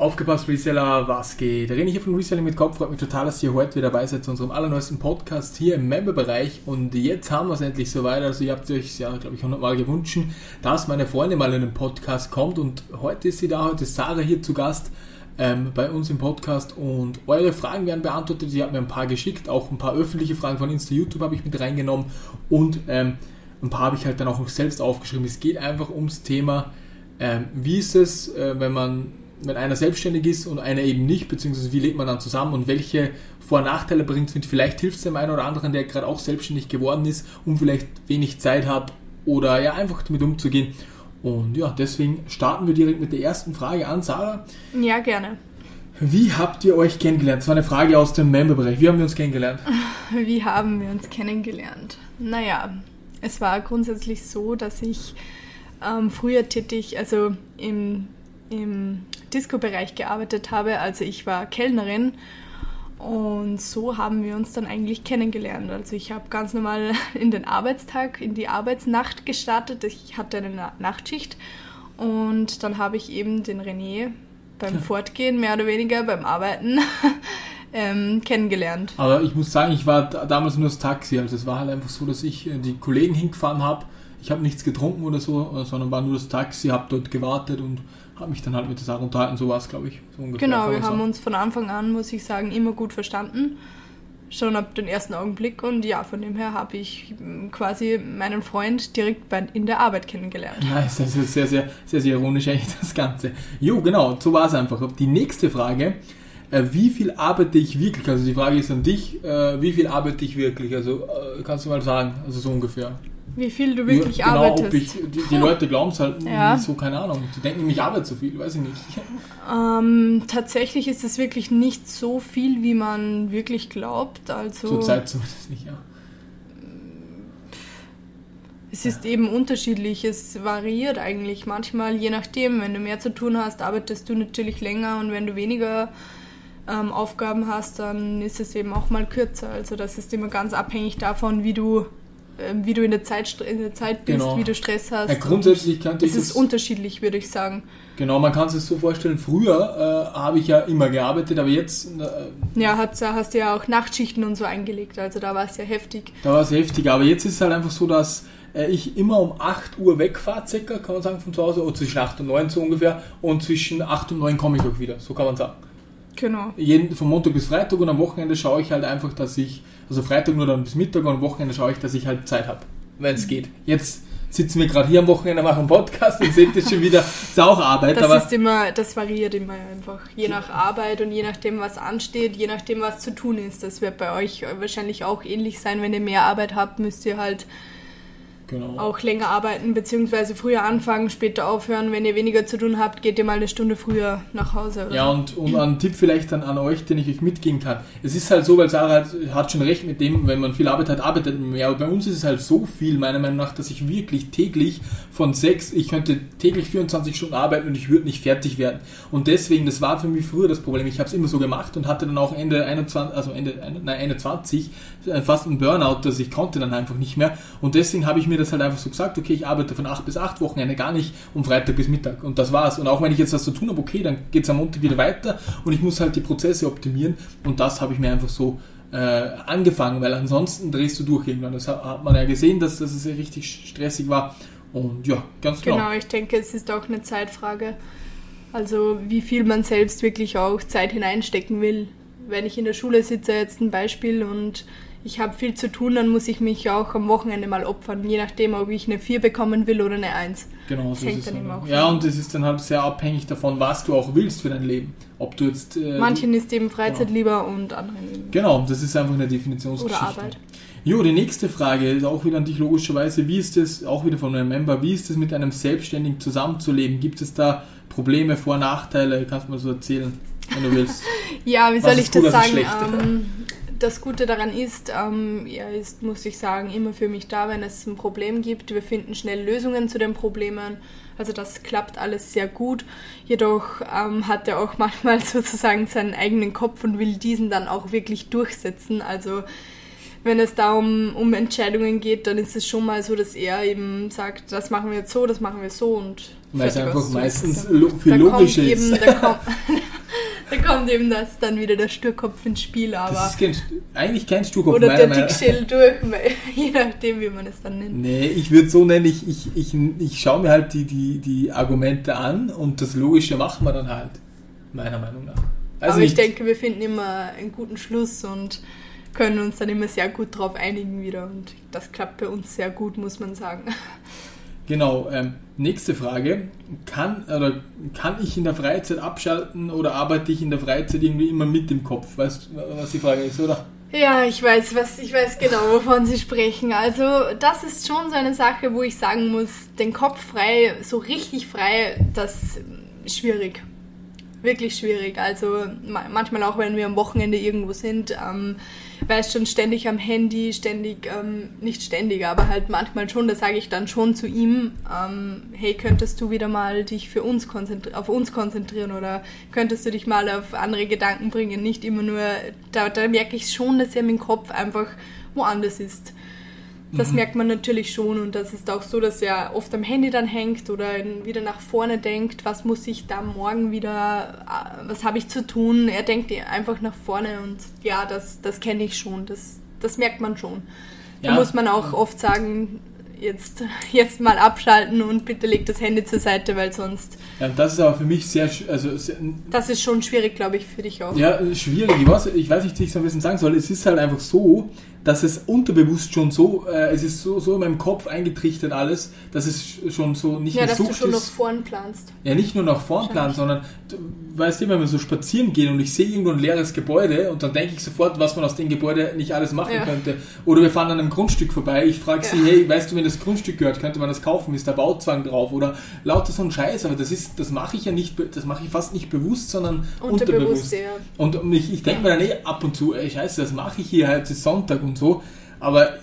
Aufgepasst, Reseller, was geht? René hier von Reselling mit Kopf. Freut mich total, dass ihr heute wieder dabei seid zu unserem allerneuesten Podcast hier im Member-Bereich. Und jetzt haben wir es endlich soweit. Also, ihr habt euch ja, glaube ich, hundertmal gewünscht, dass meine Freundin mal in den Podcast kommt. Und heute ist sie da, heute ist Sarah hier zu Gast ähm, bei uns im Podcast. Und eure Fragen werden beantwortet. Sie hat mir ein paar geschickt, auch ein paar öffentliche Fragen von Insta, YouTube habe ich mit reingenommen. Und ähm, ein paar habe ich halt dann auch noch selbst aufgeschrieben. Es geht einfach ums Thema, ähm, wie ist es, äh, wenn man wenn einer selbstständig ist und einer eben nicht, beziehungsweise wie lebt man dann zusammen und welche Vor- und Nachteile bringt es mit. Vielleicht hilft es dem einen oder anderen, der gerade auch selbstständig geworden ist und vielleicht wenig Zeit hat oder ja, einfach damit umzugehen. Und ja, deswegen starten wir direkt mit der ersten Frage an. Sarah? Ja, gerne. Wie habt ihr euch kennengelernt? Das war eine Frage aus dem Memberbereich. Wie haben wir uns kennengelernt? Wie haben wir uns kennengelernt? Naja, es war grundsätzlich so, dass ich ähm, früher tätig, also im, im Disco-Bereich gearbeitet habe. Also ich war Kellnerin und so haben wir uns dann eigentlich kennengelernt. Also ich habe ganz normal in den Arbeitstag, in die Arbeitsnacht gestartet. Ich hatte eine Nachtschicht und dann habe ich eben den René beim Fortgehen, mehr oder weniger beim Arbeiten, ähm, kennengelernt. Aber ich muss sagen, ich war damals nur das Taxi. Also es war halt einfach so, dass ich äh, die Kollegen hingefahren habe. Ich habe nichts getrunken oder so, sondern war nur das Taxi, habe dort gewartet und habe mich dann halt mit der Sache unterhalten. So war es, glaube ich. So ungefähr, genau, wir haben uns von Anfang an, muss ich sagen, immer gut verstanden. Schon ab dem ersten Augenblick und ja, von dem her habe ich quasi meinen Freund direkt bei, in der Arbeit kennengelernt. Nice, das ist sehr, sehr, sehr, sehr ironisch eigentlich das Ganze. Jo, genau, so war es einfach. Die nächste Frage, äh, wie viel arbeite ich wirklich? Also die Frage ist an dich, äh, wie viel arbeite ich wirklich? Also äh, kannst du mal sagen, also so ungefähr. Wie viel du wirklich ja, genau, arbeitest. Ich, die, die, Leute glauben es halt ja. so, keine Ahnung. Die denken, ich arbeite so viel, weiß ich nicht. Ähm, tatsächlich ist es wirklich nicht so viel, wie man wirklich glaubt. Also, Zurzeit zumindest nicht, ja. Es ist eben unterschiedlich, es variiert eigentlich manchmal, je nachdem. Wenn du mehr zu tun hast, arbeitest du natürlich länger und wenn du weniger ähm, Aufgaben hast, dann ist es eben auch mal kürzer. Also das ist immer ganz abhängig davon, wie du wie du in der Zeit, in der Zeit bist, genau. wie du Stress hast. Ja, grundsätzlich könnte ich. Es ist unterschiedlich, würde ich sagen. Genau, man kann es so vorstellen, früher äh, habe ich ja immer gearbeitet, aber jetzt. Äh, ja, hast, hast du ja auch Nachtschichten und so eingelegt, also da war es ja heftig. Da war es heftig, aber jetzt ist es halt einfach so, dass äh, ich immer um 8 Uhr wegfahre, circa, kann man sagen, von zu Hause, oder zwischen 8 und 9 so ungefähr, und zwischen 8 und 9 komme ich auch wieder, so kann man sagen. Genau. Jeden, von Montag bis Freitag und am Wochenende schaue ich halt einfach, dass ich also Freitag nur dann bis Mittag und am Wochenende schaue ich, dass ich halt Zeit habe, wenn es geht. Jetzt sitzen wir gerade hier am Wochenende, machen einen Podcast und seht das schon wieder, ist auch Arbeit. Das aber ist immer, das variiert immer einfach. Je nach Arbeit und je nachdem, was ansteht, je nachdem, was zu tun ist. Das wird bei euch wahrscheinlich auch ähnlich sein. Wenn ihr mehr Arbeit habt, müsst ihr halt Genau. Auch länger arbeiten, beziehungsweise früher anfangen, später aufhören. Wenn ihr weniger zu tun habt, geht ihr mal eine Stunde früher nach Hause. Oder? Ja, und, und ein Tipp vielleicht dann an euch, den ich euch mitgeben kann. Es ist halt so, weil Sarah hat, hat schon recht mit dem, wenn man viel Arbeit hat, arbeitet man mehr. Aber bei uns ist es halt so viel, meiner Meinung nach, dass ich wirklich täglich von sechs, ich könnte täglich 24 Stunden arbeiten und ich würde nicht fertig werden. Und deswegen, das war für mich früher das Problem. Ich habe es immer so gemacht und hatte dann auch Ende 21, also Ende, nein, 21 äh, fast ein Burnout, dass ich konnte dann einfach nicht mehr. Und deswegen habe ich mir das halt einfach so gesagt, okay, ich arbeite von 8 bis 8 Wochenende gar nicht um Freitag bis Mittag und das war's. Und auch wenn ich jetzt was zu tun habe, okay, dann geht es am Montag wieder weiter und ich muss halt die Prozesse optimieren und das habe ich mir einfach so äh, angefangen, weil ansonsten drehst du durch irgendwann. Das hat man ja gesehen, dass, dass es richtig stressig war und ja, ganz genau. Genau, ich denke, es ist auch eine Zeitfrage. Also wie viel man selbst wirklich auch Zeit hineinstecken will. Wenn ich in der Schule sitze, jetzt ein Beispiel und ich habe viel zu tun, dann muss ich mich auch am Wochenende mal opfern, je nachdem, ob ich eine 4 bekommen will oder eine 1. Genau, so ist es dann auch. Ja, und es ist dann halt sehr abhängig davon, was du auch willst für dein Leben. Ob du jetzt... Äh, Manchen ist eben Freizeit genau. lieber und anderen. Genau, das ist einfach eine Definitionsgeschichte. Oder Arbeit. Jo, die nächste Frage ist auch wieder an dich logischerweise. Wie ist es, auch wieder von einem Member, wie ist es mit einem Selbstständigen zusammenzuleben? Gibt es da Probleme, Vor-, Nachteile? Kannst du mal so erzählen, wenn du willst. ja, wie soll ich das sagen? Das Gute daran ist, ähm, er ist, muss ich sagen, immer für mich da, wenn es ein Problem gibt. Wir finden schnell Lösungen zu den Problemen. Also das klappt alles sehr gut. Jedoch ähm, hat er auch manchmal sozusagen seinen eigenen Kopf und will diesen dann auch wirklich durchsetzen. Also wenn es da um, um Entscheidungen geht, dann ist es schon mal so, dass er eben sagt, das machen wir jetzt so, das machen wir so und weil es einfach meistens lo viel logischer ist. Eben, da, kommt, kommt eben das dann wieder der Sturkopf ins Spiel, aber. Das ist kein, eigentlich kein Sturkopf. Oder der Dickschädel durch, je nachdem, wie man es dann nennt. Nee, ich würde so nennen, ich, ich, ich, ich schaue mir halt die, die, die Argumente an und das Logische machen wir dann halt. Meiner Meinung nach. Also aber ich denke, wir finden immer einen guten Schluss und können uns dann immer sehr gut drauf einigen wieder. Und das klappt bei uns sehr gut, muss man sagen. Genau, ähm, nächste Frage. Kann, oder kann ich in der Freizeit abschalten oder arbeite ich in der Freizeit irgendwie immer mit dem Kopf? Weißt du, was die Frage ist, oder? Ja, ich weiß, was, ich weiß genau, wovon Sie sprechen. Also, das ist schon so eine Sache, wo ich sagen muss, den Kopf frei, so richtig frei, das ist schwierig. Wirklich schwierig. Also, ma- manchmal auch, wenn wir am Wochenende irgendwo sind, ähm, weißt schon ständig am Handy, ständig, ähm, nicht ständig, aber halt manchmal schon, da sage ich dann schon zu ihm, ähm, hey, könntest du wieder mal dich für uns auf uns konzentrieren oder könntest du dich mal auf andere Gedanken bringen, nicht immer nur, da, da merke ich schon, dass er dem Kopf einfach woanders ist. Das merkt man natürlich schon und das ist auch so, dass er oft am Handy dann hängt oder wieder nach vorne denkt, was muss ich da morgen wieder, äh, was habe ich zu tun. Er denkt einfach nach vorne und ja, das, das kenne ich schon, das, das merkt man schon. Da Ja. muss man auch oft sagen, jetzt, jetzt mal abschalten und bitte leg das Handy zur Seite, weil sonst, Ja, das ist aber für mich sehr, also sehr, das ist schon schwierig, glaube ich, für dich auch. ja, schwierig. Ich weiß, ich weiß nicht, wie ich es am besten sagen soll. Es ist halt einfach so, dass es unterbewusst schon so, äh, es ist so, so in meinem Kopf eingetrichtert alles, dass es sch- schon so nicht Ja, mehr dass du Sucht schon nach ist. vorn planst. Ja, nicht nur nach vorn planen, sondern du weißt immer, wenn wir so spazieren gehen und ich sehe irgendwo ein leeres Gebäude und dann denke ich sofort, was man aus dem Gebäude nicht alles machen Ja. könnte. Oder wir fahren an einem Grundstück vorbei, ich frage sie, Ja. hey, weißt du, wenn das Grundstück gehört, könnte man das kaufen? Ist da Bauzwang drauf? Oder lauter so ein Scheiß, aber das ist, das mache ich ja nicht, das mache ich fast nicht bewusst, sondern Unterbewusst, unterbewusst. ja. Und und ich, ich denke mir dann eh ab und zu, ey, scheiße, das mache ich hier, heute ist Sonntag und so. Aber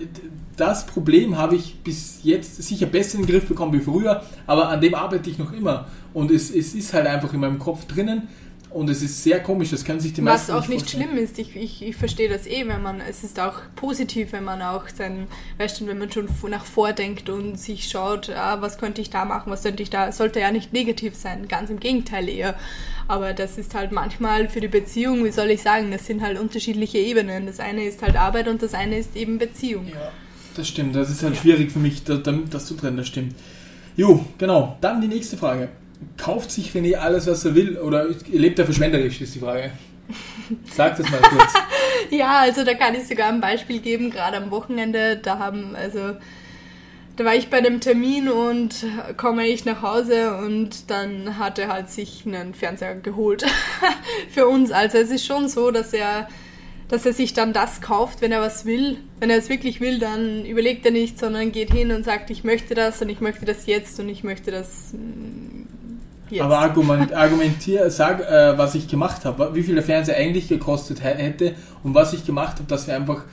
das Problem habe ich bis jetzt sicher besser in den Griff bekommen wie früher, aber an dem arbeite ich noch immer. Und es, es ist halt einfach in meinem Kopf drinnen und es ist sehr komisch, das können sich die Was meisten auch nicht vorstellen. schlimm ist, ich, ich, ich verstehe das eh, wenn man, es ist auch positiv, wenn man auch sein, weißt du, wenn man schon nach vordenkt und sich schaut, ah, was könnte ich da machen, was könnte ich da, sollte ja nicht negativ sein, ganz im Gegenteil eher. Aber das ist halt manchmal für die Beziehung, wie soll ich sagen, das sind halt unterschiedliche Ebenen. Das eine ist halt Arbeit und das eine ist eben Beziehung. Ja, das stimmt, das ist halt schwierig für mich, da, damit das zu trennen, das stimmt. Jo, genau. Dann die nächste Frage. Kauft sich René alles, was er will, oder lebt er verschwenderisch, ist die Frage. Sag das mal kurz. Ja, also da kann ich sogar ein Beispiel geben, gerade am Wochenende, da haben, also da war ich bei einem Termin und komme ich nach Hause und dann hat er halt sich einen Fernseher geholt für uns. Also es ist schon so, dass er, dass er sich dann das kauft, wenn er was will. Wenn er es wirklich will, dann überlegt er nicht, sondern geht hin und sagt, ich möchte das und ich möchte das jetzt und ich möchte das jetzt. Aber argument, argumentier, sag, äh, was ich gemacht habe, wie viel der Fernseher eigentlich gekostet hä- hätte und was ich gemacht habe, dass wir einfach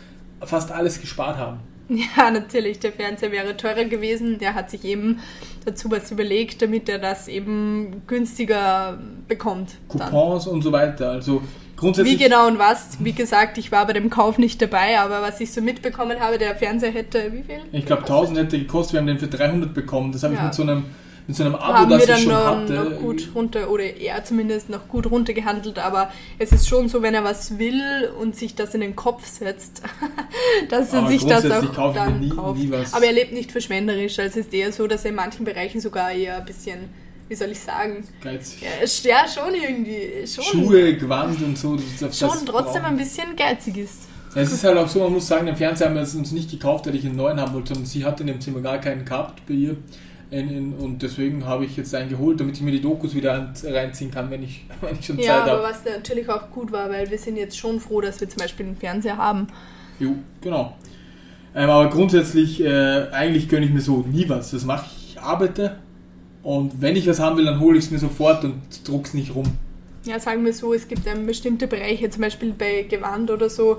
fast alles gespart haben. Ja, natürlich, der Fernseher wäre teurer gewesen. Der hat sich eben dazu was überlegt, damit er das eben günstiger bekommt. Dann. Coupons und so weiter. Also Wie grundsätzlich. genau und was? Wie gesagt, ich war bei dem Kauf nicht dabei, aber was ich so mitbekommen habe, der Fernseher hätte wie viel? Ich glaube, 1000 hätte gekostet, wir haben den für 300 bekommen. Das habe ich Ja. mit so einem, mit so einem Abo, haben das wir ich dann schon noch, hatte. noch gut runter oder er zumindest noch gut runtergehandelt, aber es ist schon so, wenn er was will und sich das in den Kopf setzt, dass er Aber sich das auch ich dann nie- kauft. nie. Aber er lebt nicht verschwenderisch, also es ist eher so, dass er in manchen Bereichen sogar eher ein bisschen, wie soll ich sagen, Geizig. ja, ist- ja schon irgendwie, schon, Schuhe, Gewand und so. Das, schon das trotzdem brauchen. ein bisschen geizig ist. Es ist halt auch so, man muss sagen, den Fernseher haben wir uns nicht gekauft, weil ich einen neuen haben wollte, sondern sie hat in dem Zimmer gar keinen gehabt bei ihr. In, in, und deswegen habe ich jetzt einen geholt, damit ich mir die Dokus wieder reinziehen kann, wenn ich, wenn ich schon Ja, Zeit aber habe. was natürlich auch gut war, weil wir sind jetzt schon froh, dass wir zum Beispiel einen Fernseher haben. Jo, genau. Ähm, aber grundsätzlich, äh, eigentlich gönne ich mir so nie was. Das mache ich, ich arbeite und wenn ich was haben will, dann hole ich es mir sofort und druck's nicht rum. Ja, sagen wir so, es gibt ähm, bestimmte Bereiche, zum Beispiel bei Gewand oder so,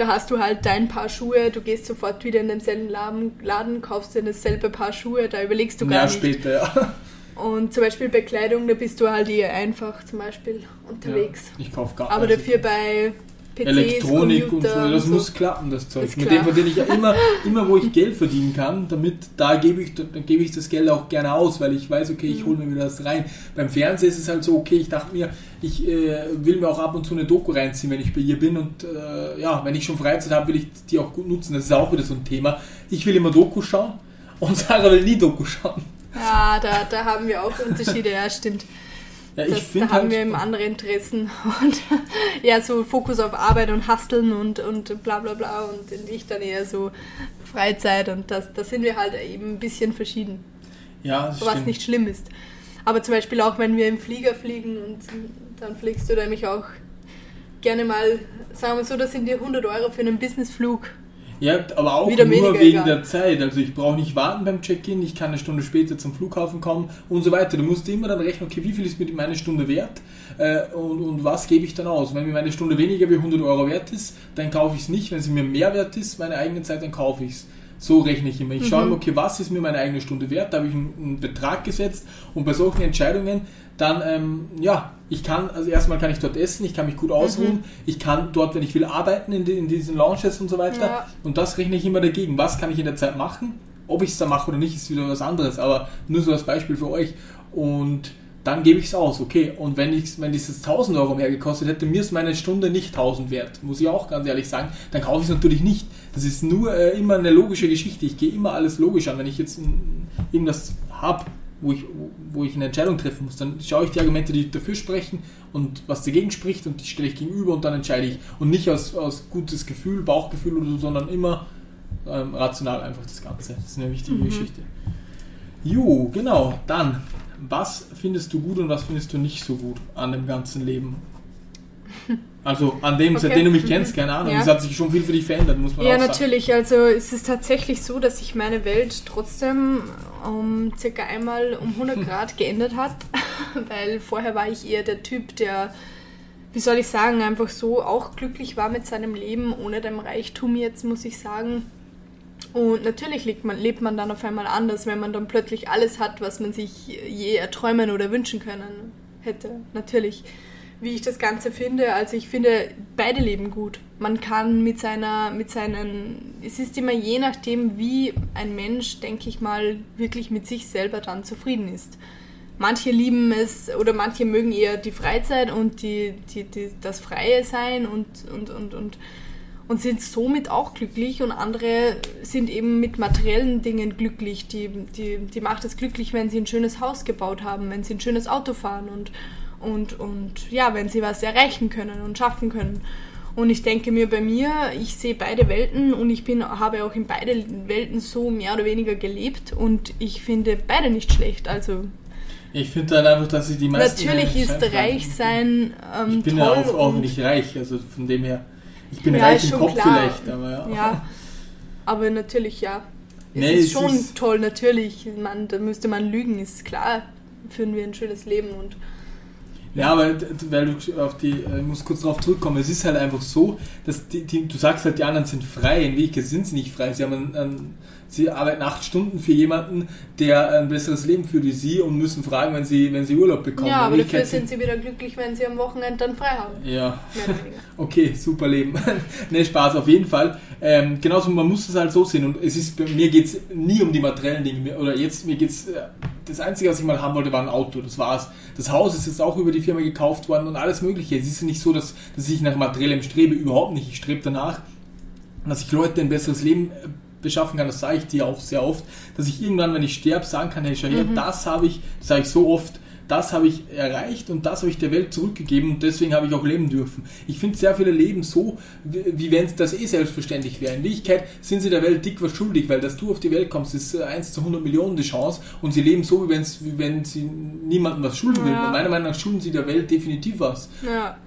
da hast du halt dein Paar Schuhe, du gehst sofort wieder in denselben Laden, Laden kaufst dir dasselbe Paar Schuhe, da überlegst du gar Jahr nicht. später, ja. Und zum Beispiel bei Kleidung, da bist du halt eher einfach zum Beispiel unterwegs. ja ich kaufe gar Aber dafür bei PCs, Elektronik Computer und so, das und so. muss klappen, das Zeug. Ist Mit klar. dem verdiene ich ja immer, immer wo ich Geld verdienen kann, damit da gebe ich, dann gebe ich das Geld auch gerne aus, weil ich weiß, okay, ich hole mir wieder das rein. Beim Fernsehen ist es halt so, okay, ich dachte mir, ich äh, will mir auch ab und zu eine Doku reinziehen, wenn ich bei ihr bin und äh, ja, wenn ich schon Freizeit habe, will ich die auch gut nutzen. Das ist auch wieder so ein Thema. Ich will immer Doku schauen und Sarah will nie Doku schauen. Ja, da, da haben wir auch Unterschiede, ja, stimmt. Ja, ich Das, da haben halt, wir eben andere Interessen und ja, so Fokus auf Arbeit und Hasteln und, und bla bla bla und ich dann eher so Freizeit und das, da sind wir halt eben ein bisschen verschieden, ja, das was stimmt. nicht schlimm ist. Aber zum Beispiel auch, wenn wir im Flieger fliegen und dann fliegst du nämlich auch gerne mal, sagen wir so, das sind dir 100 Euro für einen Businessflug. Ja, aber auch Wieder nur wegen egal. der Zeit. Also ich brauche nicht warten beim Check-in, ich kann eine Stunde später zum Flughafen kommen und so weiter. Du musst immer dann rechnen, okay, wie viel ist mir meine Stunde wert äh, und, und was gebe ich dann aus. Wenn mir meine Stunde weniger wie 100 Euro wert ist, dann kaufe ich es nicht. Wenn sie mir mehr wert ist, meine eigene Zeit, dann kaufe ich es. So rechne ich immer. Ich schaue immer, okay, was ist mir meine eigene Stunde wert? Da habe ich einen, einen Betrag gesetzt und bei solchen Entscheidungen dann, ähm, ja, ich kann, also erstmal kann ich dort essen, ich kann mich gut ausruhen, ich kann dort, wenn ich will, arbeiten in, die, in diesen Lounges und so weiter. Ja. Und das rechne ich immer dagegen. Was kann ich in der Zeit machen? Ob ich es da mache oder nicht, ist wieder was anderes. Aber nur so als Beispiel für euch. Und dann gebe ich es aus, okay. Und wenn, ich, wenn dieses 1000 Euro mehr gekostet hätte, mir ist meine Stunde nicht 1000 wert, muss ich auch ganz ehrlich sagen, dann kaufe ich es natürlich nicht. Das ist nur äh, immer eine logische Geschichte. Ich gehe immer alles logisch an. Wenn ich jetzt irgendwas habe, wo ich, wo ich eine Entscheidung treffen muss, dann schaue ich die Argumente, die dafür sprechen und was dagegen spricht und die stelle ich gegenüber und dann entscheide ich. Und nicht aus, aus gutes Gefühl, Bauchgefühl oder so, sondern immer ähm, rational einfach das Ganze. Das ist eine wichtige Mhm. Geschichte. Jo, genau. Dann, was findest du gut und was findest du nicht so gut an dem ganzen Leben? Also an dem, Okay. seitdem du mich Mhm. kennst, keine Ahnung. Ja. Es hat sich schon viel für dich verändert, muss man Ja, auch sagen. natürlich. Also es ist tatsächlich so, dass sich meine Welt trotzdem um circa einmal um 100 Grad geändert hat, weil vorher war ich eher der Typ, der, wie soll ich sagen, einfach so auch glücklich war mit seinem Leben, ohne dem Reichtum jetzt, muss ich sagen. Und natürlich lebt man, lebt man dann auf einmal anders, wenn man dann plötzlich alles hat, was man sich je erträumen oder wünschen können hätte. Natürlich. Wie ich das Ganze finde, also ich finde, beide leben gut. Man kann mit seiner, mit seinen, es ist immer je nachdem, wie ein Mensch, denke ich mal, wirklich mit sich selber dann zufrieden ist. Manche lieben es oder manche mögen eher die Freizeit und die, die, die, das Freie sein und, und, und, und, und sind somit auch glücklich und andere sind eben mit materiellen Dingen glücklich. Die, die, die macht es glücklich, wenn sie ein schönes Haus gebaut haben, wenn sie ein schönes Auto fahren und, und, und ja, wenn sie was erreichen können und schaffen können. Und ich denke mir bei mir, ich sehe beide Welten und ich bin, habe auch in beide Welten so mehr oder weniger gelebt und ich finde beide nicht schlecht. Also Ich finde halt einfach, dass ich die meisten... natürlich ist reich sein ähm, Ich bin ja auch, nicht reich, also von dem her. Ich bin Ja, reich im Kopf klar. vielleicht, aber ja. Ja, aber natürlich, ja. Es Nee, ist es schon ist- toll, natürlich. Man, da müsste man lügen, ist klar. Führen wir ein schönes Leben und Ja, weil, weil du auf die, äh, ich muss kurz darauf zurückkommen, es ist halt einfach so, dass die, die, du sagst halt, die anderen sind frei, in Wirklichkeit sind sie nicht frei. Sie, haben ein, ein, sie arbeiten acht Stunden für jemanden, der ein besseres Leben führt wie sie und müssen fragen, wenn sie, wenn sie Urlaub bekommen. ja, aber dafür sind sie wieder glücklich, wenn sie am Wochenende dann frei haben. Ja, okay, super Leben. ne, Spaß, auf jeden Fall. Ähm, genauso, man muss es halt so sehen und es ist, mir geht es nie um die materiellen Dinge, oder jetzt, mir geht es, das Einzige, was ich mal haben wollte, war ein Auto, das war's. Das Haus ist jetzt auch über die Firma gekauft worden und alles mögliche. Es ist nicht so, dass, dass ich nach materiellem strebe, überhaupt nicht. Ich strebe danach, dass ich Leuten ein besseres Leben äh, beschaffen kann, das sage ich dir auch sehr oft, dass ich irgendwann, wenn ich sterbe, sagen kann, hey, schau her, das habe ich, sage ich so oft, das habe ich erreicht und das habe ich der Welt zurückgegeben und deswegen habe ich auch leben dürfen. Ich finde sehr viele leben so, wie, wenn es das eh selbstverständlich wäre. In Wirklichkeit sind sie der Welt dick was schuldig, weil dass du auf die Welt kommst, ist äh, 1 zu 100 Millionen die Chance und sie leben so, wie, wenn's, wie wenn sie niemandem was schulden würden. Ja. Und meiner Meinung nach schulden sie der Welt definitiv was. Ja,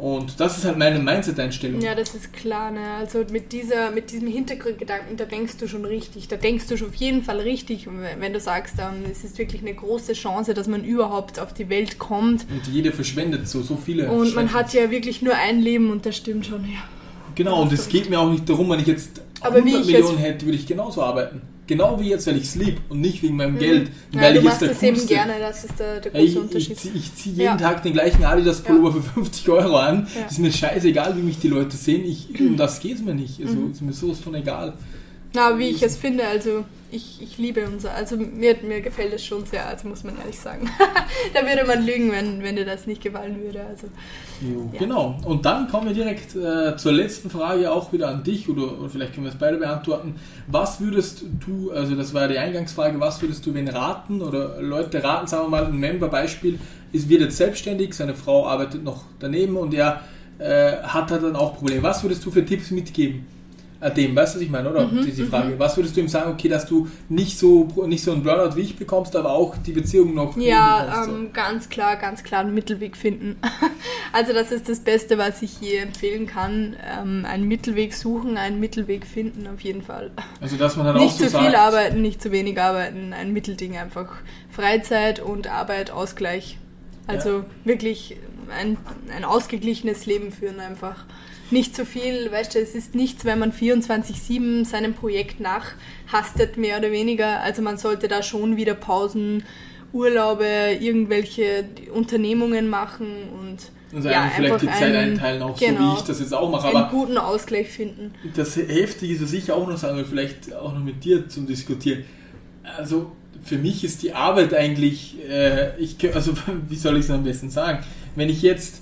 Und das ist halt meine Mindset-Einstellung. ja, das ist klar. Ne? Also mit, dieser, mit diesem Hintergrundgedanken, da denkst du schon richtig. Da denkst du schon auf jeden Fall richtig, wenn du sagst, ähm, es ist wirklich eine große Chance, dass man überhaupt auf die Welt kommt. Und jeder verschwendet so, so viele. Und man hat ja wirklich nur ein Leben und das stimmt schon, ja. Genau, und es geht mir auch nicht darum, wenn ich jetzt Aber wie 100 ich jetzt- Millionen hätte, würde ich genauso arbeiten. Genau wie jetzt, weil ich es lieb und nicht wegen meinem Mhm. Geld. Ja, weil du ich machst jetzt es der eben gerne, das ist der, der Ja, große ich, ich, Unterschied. zieh- ich ziehe jeden Ja. Tag den gleichen Adidas Pullover für 50 Euro an. Ja. Ist mir scheißegal, wie mich die Leute sehen. Ich, um das geht es mir nicht. Also Mhm. ist mir sowas von egal. Na, wie ich es finde, also ich, ich liebe unser, also mir, mir gefällt es schon sehr, also muss man ehrlich sagen. da würde man lügen, wenn, wenn dir das nicht gefallen würde. Also Jo, Ja. Genau. Und dann kommen wir direkt äh, zur letzten Frage auch wieder an dich oder, oder vielleicht können wir es beide beantworten. Was würdest du, also das war ja die Eingangsfrage, was würdest du wen raten oder Leute raten, sagen wir mal ein Member-Beispiel, ist wird jetzt selbstständig, seine Frau arbeitet noch daneben und er äh, hat dann auch Probleme. Was würdest du für Tipps mitgeben? Äh, Dem, weißt du, was ich meine, oder? Mhm, Diese Frage. Was würdest du ihm sagen, okay, dass du nicht so, nicht so einen Burnout wie ich bekommst, aber auch die Beziehung noch ja, hinbekommst, so? ähm, ganz klar, ganz klar einen Mittelweg finden. also das ist das Beste, was ich je empfehlen kann. Ähm, einen Mittelweg suchen, einen Mittelweg finden auf jeden Fall. Also, dass man dann auch Nicht so zu sagt, viel arbeiten, nicht zu wenig arbeiten, ein Mittelding einfach. Freizeit und Arbeit, Ausgleich. Also wirklich ein, ein ausgeglichenes Leben führen einfach. Nicht zu viel, weißt du, es ist nichts, wenn man 24-7 seinem Projekt nachhastet, mehr oder weniger. Also man sollte da schon wieder Pausen, Urlaube, irgendwelche Unternehmungen machen und Also ja, einfach vielleicht die Zeit einen- einteilen, auch so genau, wie ich das jetzt auch mache. einen Aber guten Ausgleich finden. das Heftige ist, was ich auch noch sagen will, vielleicht auch noch mit dir zum Diskutieren. Also für mich ist die Arbeit eigentlich, äh, ich, also wie soll ich es am besten sagen? Wenn ich jetzt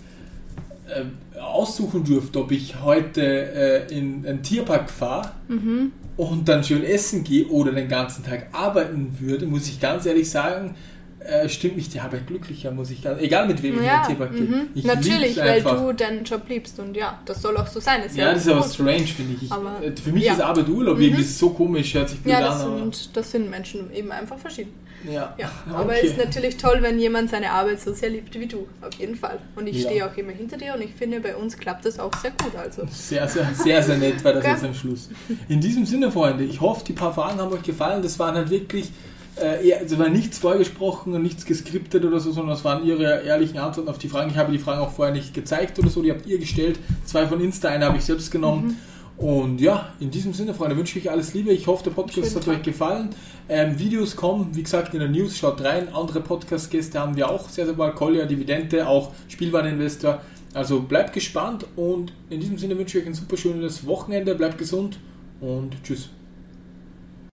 äh, aussuchen dürfte, ob ich heute äh, in einen Tierpark fahre Mhm. und dann schön essen gehe oder den ganzen Tag arbeiten würde, muss ich ganz ehrlich sagen, äh, stimmt mich die Arbeit glücklicher, muss ich ganz, egal mit wem ich in Ja, den gehe. mhm. Ich natürlich, weil einfach. du deinen Job liebst und ja, das soll auch so sein. Ist Ja, das ist aber gut. strange, finde ich. ich Aber- äh, für mich ja. ist Arbeit Urlaub Mhm. irgendwie so komisch, hört sich blöd Ja, an. das aber- sind, das sind Menschen eben einfach verschieden. ja. Ja, aber Okay. es ist natürlich toll, wenn jemand seine Arbeit so sehr liebt wie du, auf jeden Fall. Und ich Ja. stehe auch immer hinter dir und ich finde, bei uns klappt das auch sehr gut. Also. Sehr, sehr, sehr, sehr nett war das jetzt am Schluss. In diesem Sinne, Freunde, ich hoffe, die paar Fragen haben euch gefallen. Das waren halt wirklich, äh, es war nichts vorgesprochen und nichts geskriptet oder so, sondern das waren ihre ehrlichen Antworten auf die Fragen. Ich habe die Fragen auch vorher nicht gezeigt oder so, die habt ihr gestellt. Zwei von Insta, eine habe ich selbst genommen. Und ja, in diesem Sinne, Freunde, wünsche ich euch alles Liebe. Ich hoffe, der Podcast Schönen hat Tag. euch gefallen. Ähm, Videos kommen, wie gesagt, in der News. Schaut rein. Andere Podcast-Gäste haben wir auch sehr, sehr bald. Collier, Dividende, auch Spielwareninvestor. Also bleibt gespannt und in diesem Sinne wünsche ich euch ein super schönes Wochenende. Bleibt gesund und tschüss.